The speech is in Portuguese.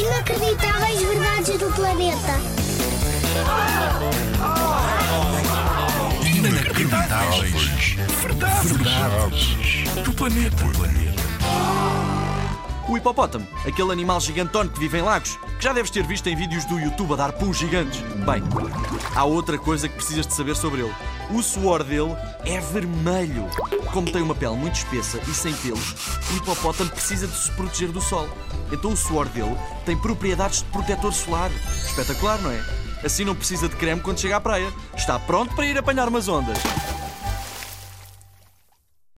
Inacreditáveis verdades do planeta. Inacreditáveis. Verdades. Verdades. Do planeta. O hipopótamo, aquele animal gigantone que vive em lagos, que já deves ter visto em vídeos do YouTube a dar puns gigantes. Bem, há outra coisa que precisas de saber sobre ele. O suor dele é vermelho. Como tem uma pele muito espessa e sem pelos, o hipopótamo precisa de se proteger do sol. Então o suor dele tem propriedades de protetor solar. Espetacular, não é? Assim não precisa de creme quando chega à praia. Está pronto para ir apanhar umas ondas.